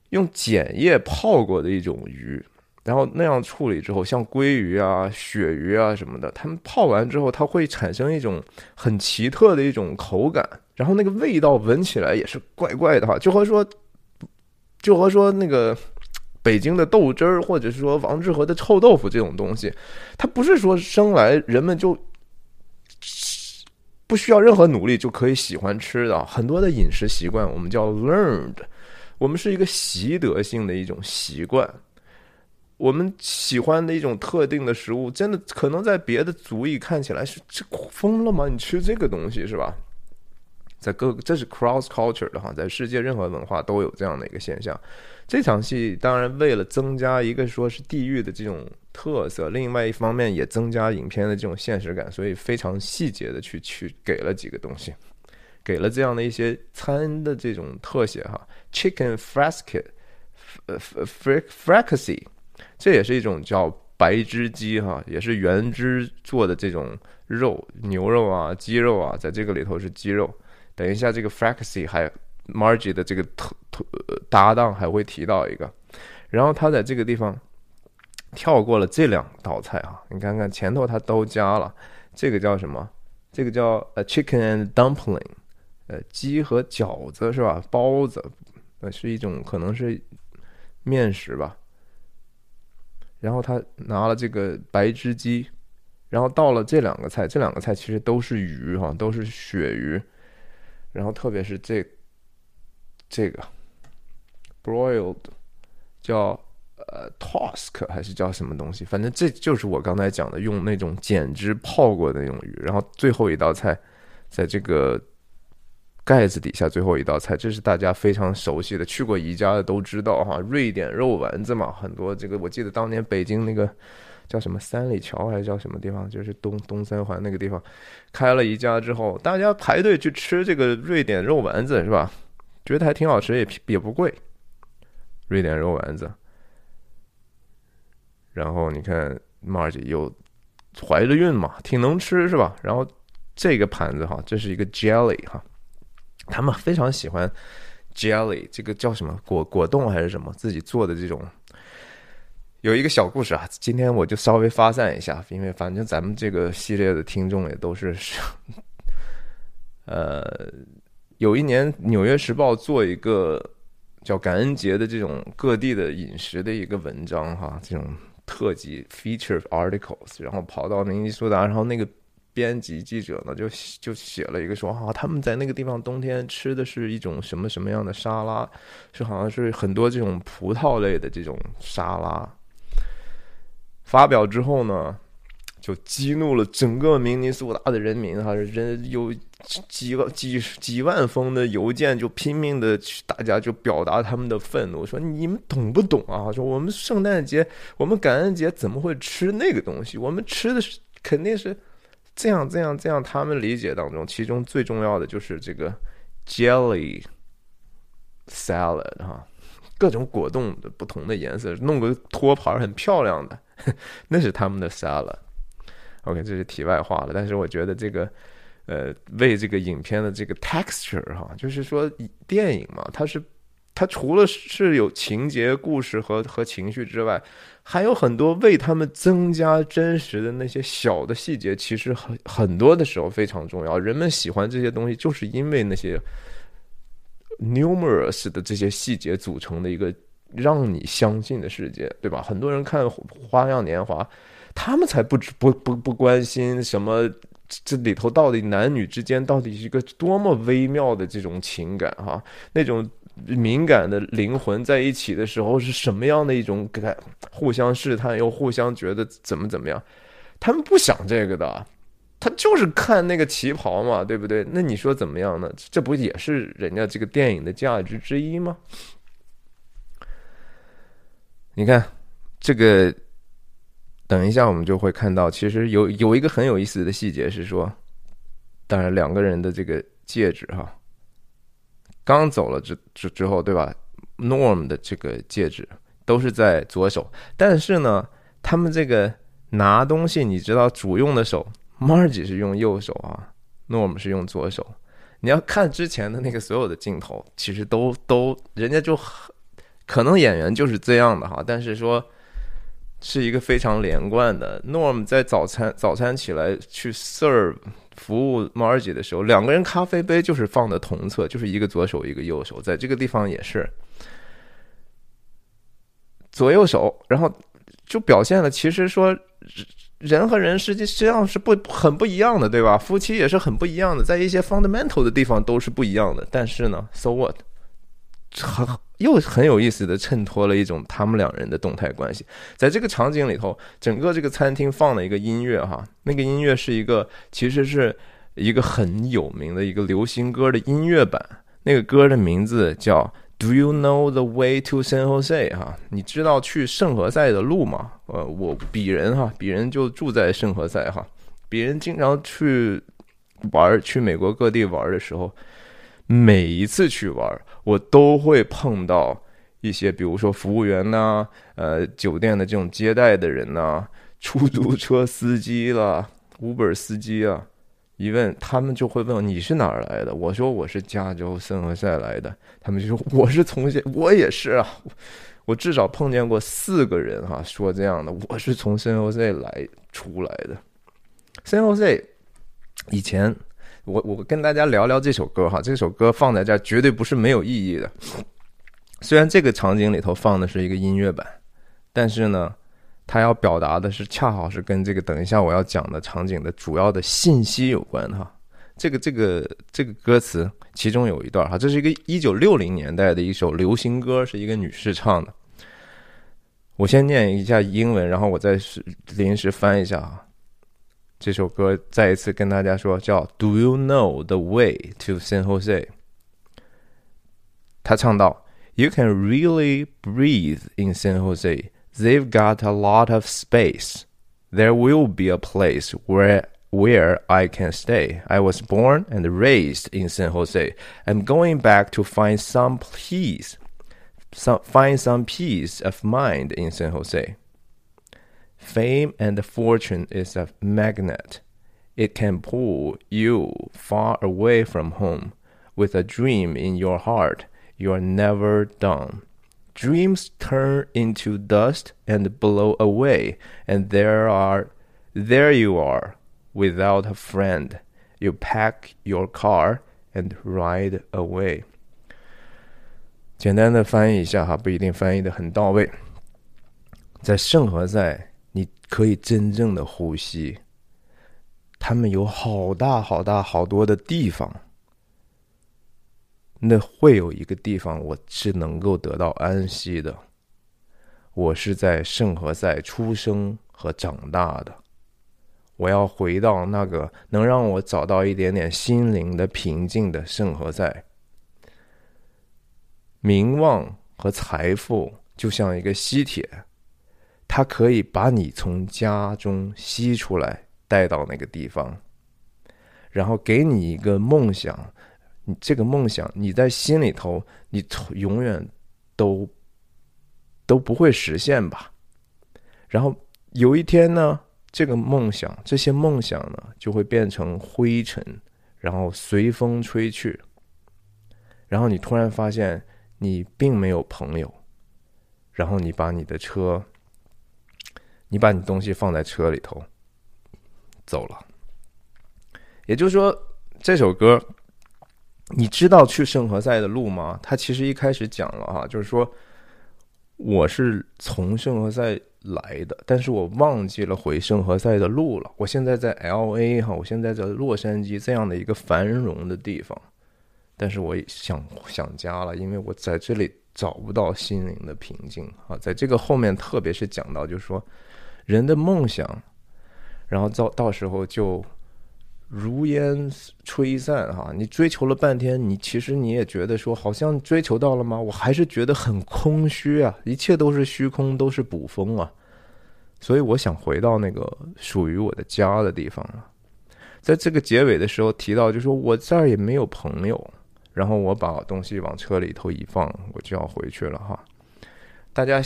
用碱液泡过的一种鱼，然后那样处理之后，像鲑鱼啊、鳕鱼啊什么的，它们泡完之后，它会产生一种很奇特的一种口感，然后那个味道闻起来也是怪怪的哈，就和说就和说那个北京的豆汁儿，或者是说王致和的臭豆腐这种东西，它不是说生来人们就。不需要任何努力就可以喜欢吃的很多的饮食习惯，我们叫 learned，我们是一个习得性的一种习惯。我们喜欢的一种特定的食物，真的可能在别的族裔看起来是这疯了吗？你吃这个东西是吧？在各这是 cross culture 的哈，在世界任何文化都有这样的一个现象。这场戏当然为了增加一个说是地域的这种特色，另外一方面也增加影片的这种现实感，所以非常细节的去去给了几个东西，给了这样的一些餐的这种特写哈，chicken f r a s k e 呃 f r a f r a c a c y 这也是一种叫白汁鸡哈，也是原汁做的这种肉，牛肉啊、鸡肉啊，在这个里头是鸡肉。等一下，这个 f r a c a c y 还。Margie 的这个特特搭档还会提到一个，然后他在这个地方跳过了这两道菜啊，你看看前头他都加了，这个叫什么？这个叫呃 chicken and dumpling，呃鸡和饺子是吧？包子，呃是一种可能是面食吧。然后他拿了这个白汁鸡，然后到了这两个菜，这两个菜其实都是鱼哈，都是鳕鱼，然后特别是这。这个 broiled 叫呃 tosk 还是叫什么东西？反正这就是我刚才讲的，用那种碱汁泡过的那种鱼。然后最后一道菜，在这个盖子底下，最后一道菜，这是大家非常熟悉的，去过宜家的都知道哈，瑞典肉丸子嘛。很多这个我记得当年北京那个叫什么三里桥还是叫什么地方，就是东东三环那个地方开了一家之后，大家排队去吃这个瑞典肉丸子是吧？觉得还挺好吃，也也不贵。瑞典肉丸子，然后你看 Marge 又怀着孕嘛，挺能吃是吧？然后这个盘子哈，这是一个 jelly 哈，他们非常喜欢 jelly，这个叫什么果果冻还是什么自己做的这种。有一个小故事啊，今天我就稍微发散一下，因为反正咱们这个系列的听众也都是，呃。有一年，《纽约时报》做一个叫感恩节的这种各地的饮食的一个文章，哈，这种特辑 （feature articles），然后跑到明尼苏达，然后那个编辑记者呢，就就写了一个说，啊，他们在那个地方冬天吃的是一种什么什么样的沙拉，是好像是很多这种葡萄类的这种沙拉。发表之后呢？就激怒了整个明尼苏达的人民哈，人有几万几几万封的邮件，就拼命的去，大家就表达他们的愤怒，说你们懂不懂啊？说我们圣诞节、我们感恩节怎么会吃那个东西？我们吃的是肯定是这样这样这样。他们理解当中，其中最重要的就是这个 jelly salad 哈，各种果冻的不同的颜色，弄个托盘很漂亮的，那是他们的 salad。OK，这是题外话了。但是我觉得这个，呃，为这个影片的这个 texture 哈，就是说电影嘛，它是它除了是有情节、故事和和情绪之外，还有很多为他们增加真实的那些小的细节，其实很很多的时候非常重要。人们喜欢这些东西，就是因为那些 numerous 的这些细节组成的一个让你相信的世界，对吧？很多人看《花样年华》。他们才不不不不关心什么，这里头到底男女之间到底是一个多么微妙的这种情感哈，那种敏感的灵魂在一起的时候是什么样的一种感互相试探，又互相觉得怎么怎么样，他们不想这个的，他就是看那个旗袍嘛，对不对？那你说怎么样呢？这不也是人家这个电影的价值之一吗？你看这个，等一下我们就会看到，其实有有一个很有意思的细节是说，当然两个人的这个戒指哈，刚走了之之之后，对吧？Norm 的这个戒指。都是在左手，但是呢，他们这个拿东西，你知道主用的手，Margie 是用右手啊，Norm 是用左手。你要看之前的那个所有的镜头，其实都都人家就可能演员就是这样的哈，但是说是一个非常连贯的。Norm 在早餐早餐起来去 serve 服务 Margie 的时候，两个人咖啡杯就是放的同侧，就是一个左手一个右手，在这个地方也是。左右手，然后就表现了，其实说人和人实际实际上是不很不一样的，对吧？夫妻也是很不一样的，在一些 fundamental 的地方都是不一样的。但是呢，so what，很又很有意思的衬托了一种他们两人的动态关系。在这个场景里头，整个这个餐厅放了一个音乐哈，那个音乐是一个其实是一个很有名的一个流行歌的音乐版，那个歌的名字叫。Do you know the way to San Jose？哈，你知道去圣何塞的路吗？呃，我鄙人哈，鄙人就住在圣何塞哈，鄙人经常去玩，去美国各地玩的时候，每一次去玩，我都会碰到一些，比如说服务员呐，呃，酒店的这种接待的人呐，出租车司机啦，Uber 司机啊。一问，他们就会问你是哪儿来的？我说我是加州圣何塞来的。他们就说我是从现，我也是啊。我至少碰见过四个人哈，说这样的，我是从圣何塞来出来的。圣何塞以前，我我跟大家聊聊这首歌哈，这首歌放在这儿绝对不是没有意义的。虽然这个场景里头放的是一个音乐版，但是呢。它要表达的是，恰好是跟这个等一下我要讲的场景的主要的信息有关哈。这个这个这个歌词其中有一段哈，这是一个一九六零年代的一首流行歌，是一个女士唱的。我先念一下英文，然后我再临时翻一下啊。这首歌再一次跟大家说，叫 "Do you know the way to San Jose？" 他唱到："You can really breathe in San Jose." They've got a lot of space. There will be a place where where I can stay. I was born and raised in San Jose. I'm going back to find some peace, some, find some peace of mind in San Jose. Fame and fortune is a magnet. It can pull you far away from home. With a dream in your heart, you are never done. Dreams turn into dust and blow away, and there are there you are without a friend. You pack your car and ride away. 简单的翻译一下哈，不一定翻译的很到位。在圣何塞，你 可以真正的呼吸。他们有好大好大好多的地方。那会有一个地方，我是能够得到安息的。我是在圣何塞出生和长大的。我要回到那个能让我找到一点点心灵的平静的圣何塞。名望和财富就像一个吸铁，它可以把你从家中吸出来，带到那个地方，然后给你一个梦想。你这个梦想，你在心里头，你永远都都不会实现吧？然后有一天呢，这个梦想，这些梦想呢，就会变成灰尘，然后随风吹去。然后你突然发现，你并没有朋友。然后你把你的车，你把你东西放在车里头，走了。也就是说，这首歌。你知道去圣何塞的路吗？他其实一开始讲了哈，就是说我是从圣何塞来的，但是我忘记了回圣何塞的路了。我现在在 L A 哈，我现在在洛杉矶这样的一个繁荣的地方，但是我想想家了，因为我在这里找不到心灵的平静啊。在这个后面，特别是讲到，就是说人的梦想，然后到到时候就如烟吹散哈。你追求了半天，你其实你也觉得说，好像追求到了吗？我还是觉得很空虚啊，一切都是虚空，都是捕风啊。所以我想回到那个属于我的家的地方了。在这个结尾的时候提到，就说我这儿也没有朋友，然后我把东西往车里头一放，我就要回去了哈。大家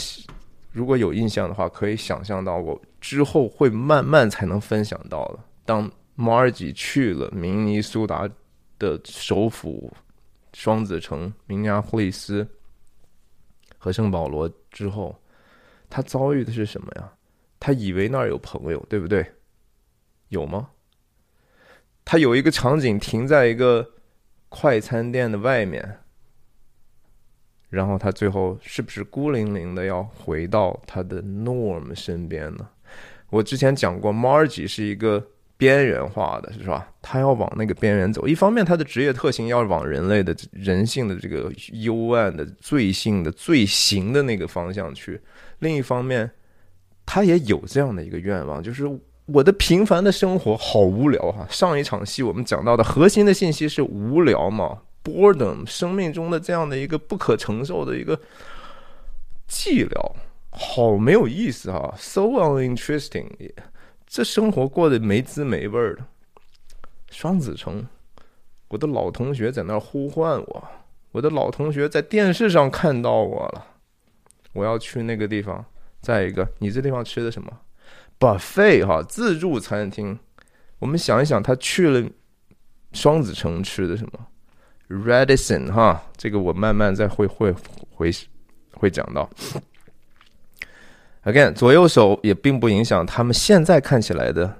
如果有印象的话，可以想象到我之后会慢慢才能分享到的。当马尔吉去了明尼苏达的首府双子城明尼阿波利斯和圣保罗之后，他遭遇的是什么呀？他以为那儿有朋友，对不对？有吗？他有一个场景停在一个快餐店的外面，然后他最后是不是孤零零的要回到他的 Norm 身边呢？我之前讲过，Margie 是一个边缘化的，是吧？他要往那个边缘走。一方面，他的职业特性要往人类的人性的这个幽暗的罪性的罪行的那个方向去；另一方面，他也有这样的一个愿望，就是我的平凡的生活好无聊哈。上一场戏我们讲到的核心的信息是无聊嘛，boredom，生命中的这样的一个不可承受的一个寂寥，好没有意思哈，so uninteresting，这生活过得没滋没味儿的。双子城，我的老同学在那儿呼唤我，我的老同学在电视上看到我了，我要去那个地方。再一个，你这地方吃的什么？buffet 哈，自助餐厅。我们想一想，他去了双子城吃的什么？Radisson 哈，这个我慢慢再会会会会讲到。Again，左右手也并不影响他们现在看起来的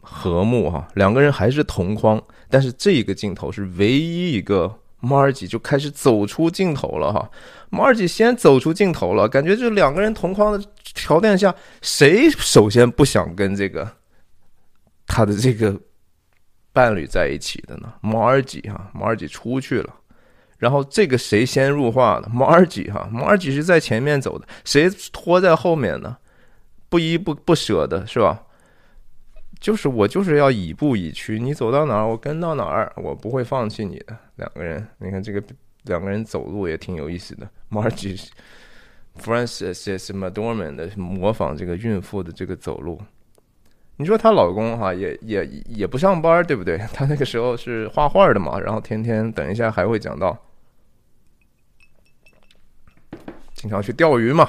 和睦哈，两个人还是同框，但是这一个镜头是唯一一个。Margie 就开始走出镜头了哈，，Margie 先走出镜头了，感觉这两个人同框的条件下，谁首先不想跟这个他的这个伴侣在一起的呢？马尔吉哈，马尔吉出去了，然后这个谁先入画的？马尔吉哈，马尔吉是在前面走的，谁拖在后面呢？不依不不舍的是吧？就是我就是要以步以趋，你走到哪儿我跟到哪儿，我不会放弃你的。两个人，你看这个两个人走路也挺有意思的。Margie Frances McDormand 的模仿这个孕妇的这个走路。你说她老公哈也也也不上班，对不对？他那个时候是画画的嘛，然后天天等一下还会讲到，经常去钓鱼嘛。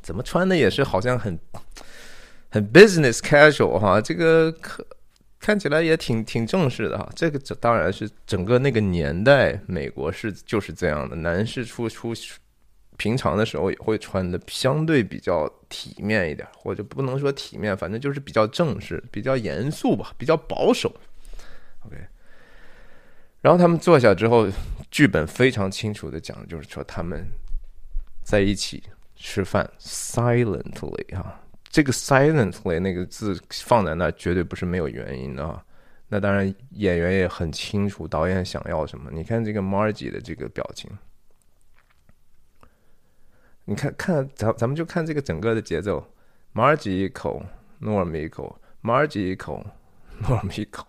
怎么穿的也是好像很。很 business casual 哈，这个可看起来也挺挺正式的哈。这个这当然是整个那个年代，美国是就是这样的。男士出出平常的时候也会穿的相对比较体面一点，或者不能说体面，反正就是比较正式、比较严肃吧，比较保守。OK，然后他们坐下之后，剧本非常清楚的讲，就是说他们在一起吃饭，silently 哈。这个 silently 那个字放在那绝对不是没有原因的啊。那当然演员也很清楚导演想要什么。你看这个 Margie 的这个表情，你看看咱咱们就看这个整个的节奏，Margie 一口，Norm 一口，Margie 一口，Norm 一口，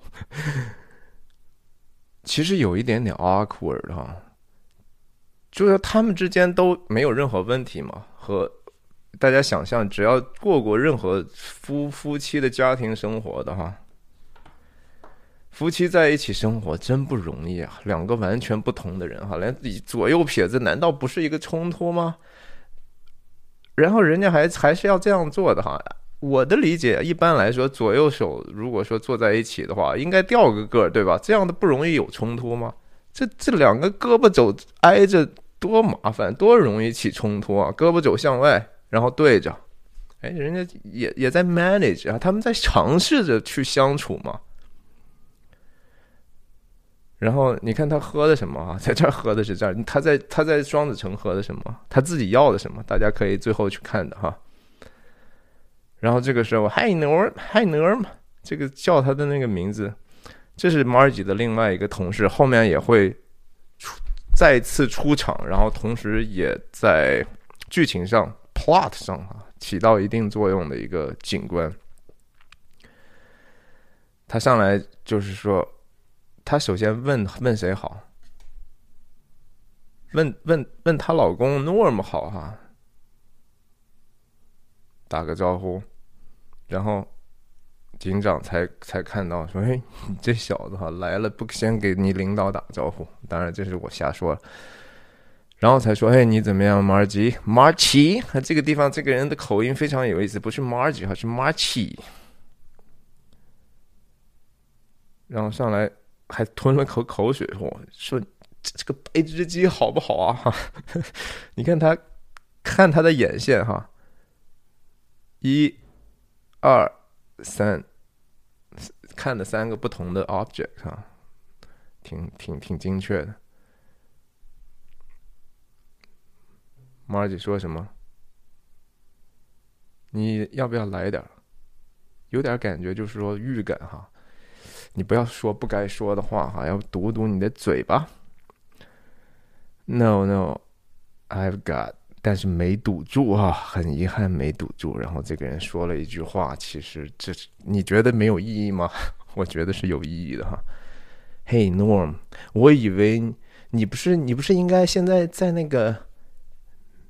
其实有一点点 awkward 哈，就是他们之间都没有任何问题嘛和。大家想象，只要过过任何夫夫妻的家庭生活的哈，夫妻在一起生活真不容易啊！两个完全不同的人哈，连左右撇子，难道不是一个冲突吗？然后人家还还是要这样做的哈。我的理解，一般来说，左右手如果说坐在一起的话，应该掉个个儿，对吧？这样的不容易有冲突吗？这这两个胳膊肘挨着，多麻烦，多容易起冲突啊！胳膊肘向外。然后对着，哎，人家也也在 manage 啊，他们在尝试着去相处嘛。然后你看他喝的什么啊？在这儿喝的是这儿，他在他在双子城喝的什么？他自己要的什么？大家可以最后去看的哈。然后这个时候，Hi Norm，Hi Norm，这个叫他的那个名字，这是 Margie 的另外一个同事，后面也会出再次出场，然后同时也在剧情上 plot 上啊起到一定作用的一个警官。他上来就是说，她首先问问谁好，问问问她老公 Norm 好哈，打个招呼，然后。警长才才看到说：“哎，你这小子哈来了，不先给你领导打招呼？当然这是我瞎说。然后才说：‘哎，你怎么样，马尔吉？马尔奇？这个地方这个人的口音非常有意思，不是 Margie 哈，是 Margie。’然后上来还吞了口口水，说：‘说这这个白只鸡好不好啊？’ 你看他看他的眼线哈，一、二、三。”看的三个不同的 object 啊，挺挺挺精确的。马姐说什么？你要不要来点儿有点感觉，就是说预感哈。你不要说不该说的话哈，要堵堵你的嘴巴。No no，I've got，但是没堵住啊，很遗憾没堵住。然后这个人说了一句话，其实这你觉得没有意义吗？我觉得是有意义的哈。Hey Norm，我以为你不是你不是应该现在在那个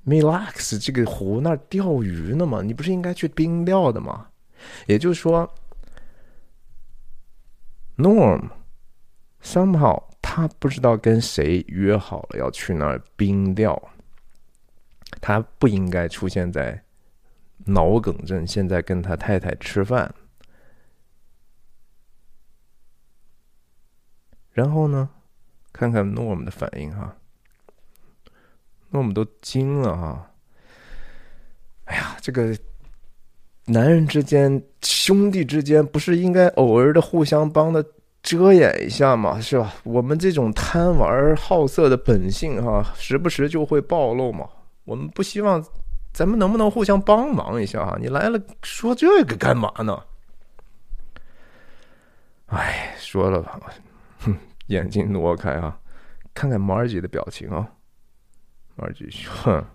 Milax 这个湖那儿钓鱼呢吗？你不是应该去冰钓的吗？也就是说，Norm somehow 他不知道跟谁约好了要去那儿冰钓，他不应该出现在脑梗症，现在跟他太太吃饭。然后呢，看看 Norm 的反应哈，，Norm 都惊了哈。哎呀，这个男人之间、兄弟之间，不是应该偶尔的互相帮的遮掩一下嘛，是吧？我们这种贪玩好色的本性哈，时不时就会暴露嘛。我们不希望，咱们能不能互相帮忙一下哈？你来了说这个干嘛呢？哎，说了吧。哼，眼睛挪开啊，看看马尔吉的表情啊。马尔吉说：“哼，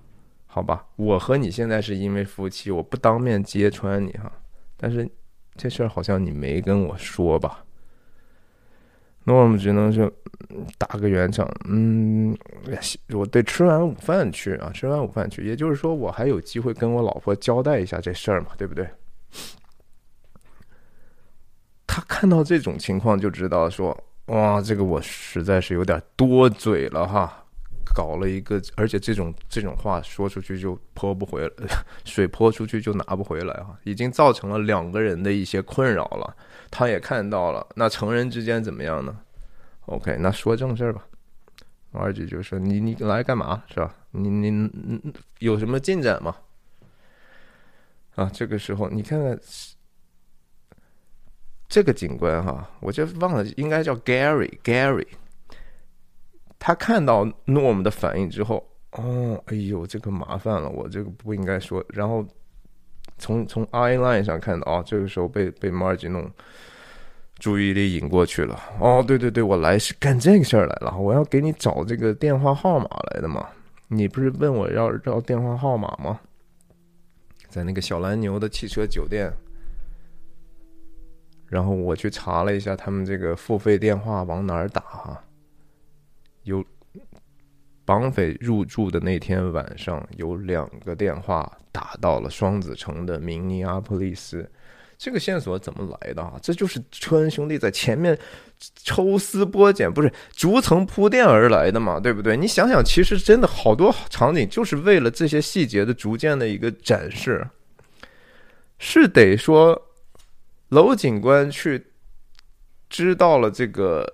好吧，我和你现在是因为夫妻，我不当面揭穿你哈。但是这事儿好像你没跟我说吧？”那我们只能是打个圆场。嗯，我得吃完午饭去啊，吃完午饭去。也就是说，我还有机会跟我老婆交代一下这事儿嘛，对不对？他看到这种情况就知道说。哇，这个我实在是有点多嘴了哈，搞了一个，而且这种这种话说出去就泼不回来，水泼出去就拿不回来哈，已经造成了两个人的一些困扰了。他也看到了，那成人之间怎么样呢？OK，那说正事儿吧。二姐就说：“你你来干嘛是吧？你你有什么进展吗？”啊，这个时候你看看。这个警官哈，我就忘了，应该叫 Gary。Gary，他看到 Norm 的反应之后，哦，哎呦，这个麻烦了，我这个不应该说。然后从从 I line 上看到，哦，这个时候被被 Margie 弄注意力引过去了。哦，对对对，我来是干这个事儿来了，我要给你找这个电话号码来的嘛。你不是问我要要电话号码吗？在那个小蓝牛的汽车酒店。然后我去查了一下，他们这个付费电话往哪儿打哈？有绑匪入住的那天晚上，有两个电话打到了双子城的明尼阿普利斯。这个线索怎么来的啊？这就是车恩兄弟在前面抽丝剥茧，不是逐层铺垫而来的嘛？对不对？你想想，其实真的好多场景就是为了这些细节的逐渐的一个展示，是得说。娄警官去知道了这个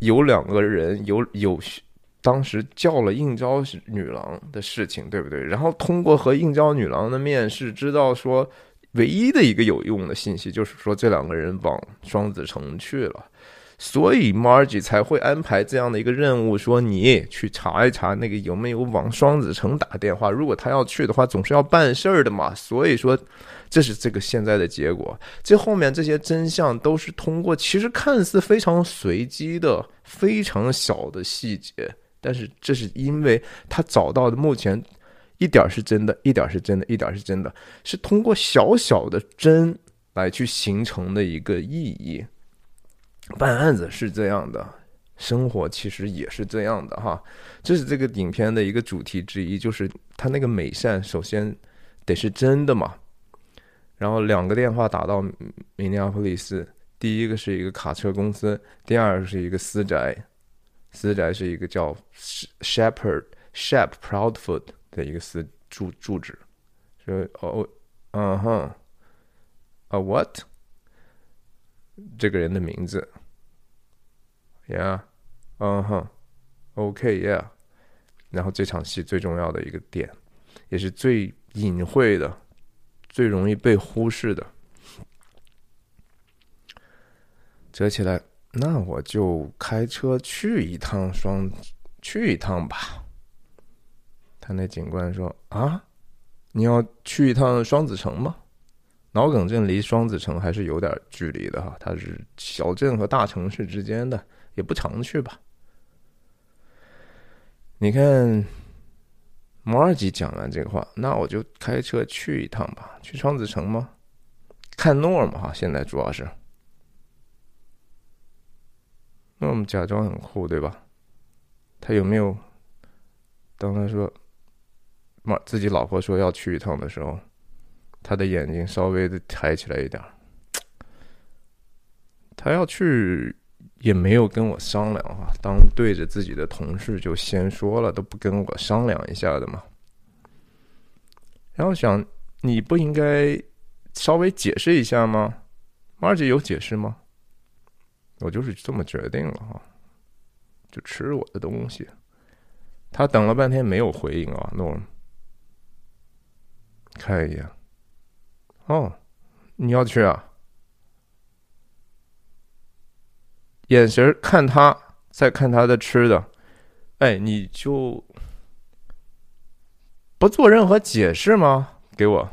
有两个人有有当时叫了应招女郎的事情，对不对？然后通过和应招女郎的面试，知道说唯一的一个有用的信息就是说这两个人往双子城去了。所以 Margie 才会安排这样的一个任务，说你去查一查那个有没有往双子城打电话。如果他要去的话，总是要办事儿的嘛。所以说，这是这个现在的结果。这后面这些真相都是通过其实看似非常随机的非常小的细节，但是这是因为他找到的目前一点是真的，一点是真的，一点是真的，是通过小小的真来去形成的一个意义。办案子是这样的，生活其实也是这样的哈。这是这个影片的一个主题之一，就是他那个美善，首先得是真的嘛。然后两个电话打到明尼阿波利斯，第一个是一个卡车公司，第二个是一个私宅，私宅是一个叫 Shepherd Shep Proudfoot 的一个私住住址。说哦，嗯哼，啊 what？这个人的名字，Yeah，嗯哼，OK，Yeah。然后这场戏最重要的一个点，也是最隐晦的。最容易被忽视的，折起来，那我就开车去一趟双，去一趟吧。他那警官说：“啊，你要去一趟双子城吗？脑梗镇离双子城还是有点距离的哈，它是小镇和大城市之间的，也不常去吧。你看。”摩尔吉讲完这话，那我就开车去一趟吧。去双子城吗？看诺嘛哈，现在主要是。那我们假装很酷，对吧？他有没有？当他说，马自己老婆说要去一趟的时候，他的眼睛稍微的抬起来一点。他要去。也没有跟我商量啊，当对着自己的同事就先说了，都不跟我商量一下的嘛。然后想，你不应该稍微解释一下吗？马姐有解释吗？我就是这么决定了哈，就吃我的东西。他等了半天没有回应啊，那我看一眼。哦，你要去啊？眼神看他，再看他的吃的，哎，你就不做任何解释吗？给我，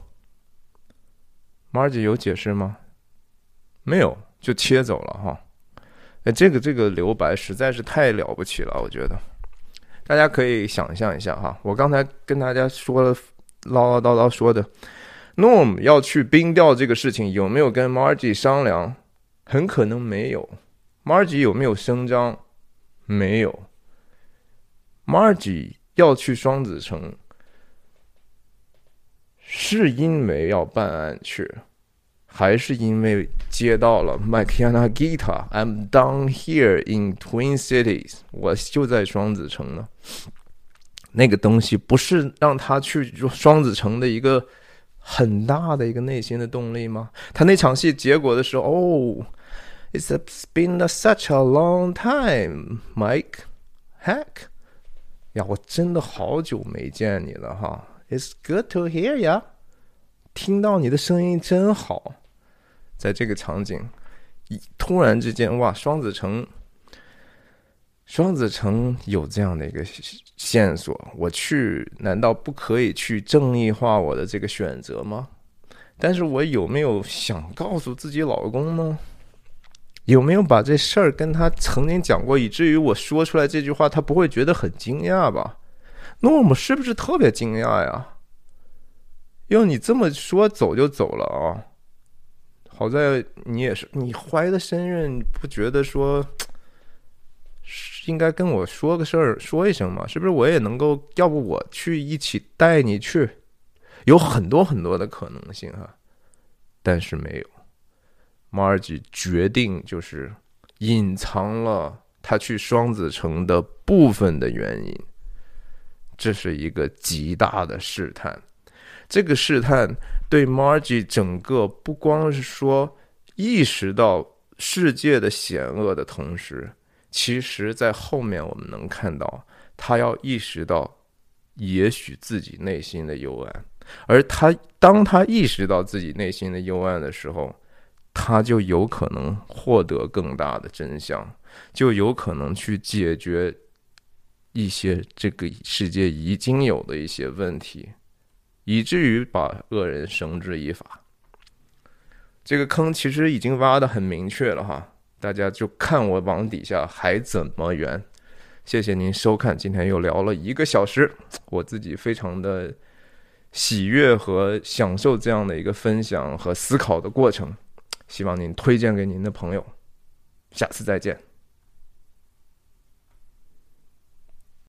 马尔姐有解释吗？没有，就切走了哈。哎，这个这个留白实在是太了不起了，我觉得大家可以想象一下哈。我刚才跟大家说了唠唠叨叨说的，Norm 要去冰钓这个事情，有没有跟 Margie 商量？很可能没有。Margie 有没有声张？没有。Margie 要去双子城，是因为要办案去，还是因为接到了 Makiana Gita？I'm down here in Twin Cities，我就在双子城呢。那个东西不是让他去双子城的一个很大的一个内心的动力吗？他那场戏结果的时候，哦。It's been such a long time, Mike. Heck，呀，我真的好久没见你了哈。It's good to hear ya，听到你的声音真好。在这个场景，突然之间，哇，双子城，双子城有这样的一个线索，我去，难道不可以去正义化我的这个选择吗？但是我有没有想告诉自己老公呢？有没有把这事儿跟他曾经讲过，以至于我说出来这句话，他不会觉得很惊讶吧？诺姆是不是特别惊讶呀？哟，你这么说走就走了啊？好在你也是，你怀的身孕，不觉得说应该跟我说个事儿，说一声吗？是不是我也能够？要不我去一起带你去？有很多很多的可能性哈，但是没有。，Margie 决定就是隐藏了他去双子城的部分的原因，这是一个极大的试探。这个试探对 Margie 整个不光是说意识到世界的险恶的同时，其实在后面我们能看到他要意识到也许自己内心的幽暗，而他当他意识到自己内心的幽暗的时候。他就有可能获得更大的真相，就有可能去解决一些这个世界已经有的一些问题，以至于把恶人绳之以法。这个坑其实已经挖的很明确了哈，大家就看我往底下还怎么圆。谢谢您收看，今天又聊了一个小时，我自己非常的喜悦和享受这样的一个分享和思考的过程。希望您推荐给您的朋友，下次再见。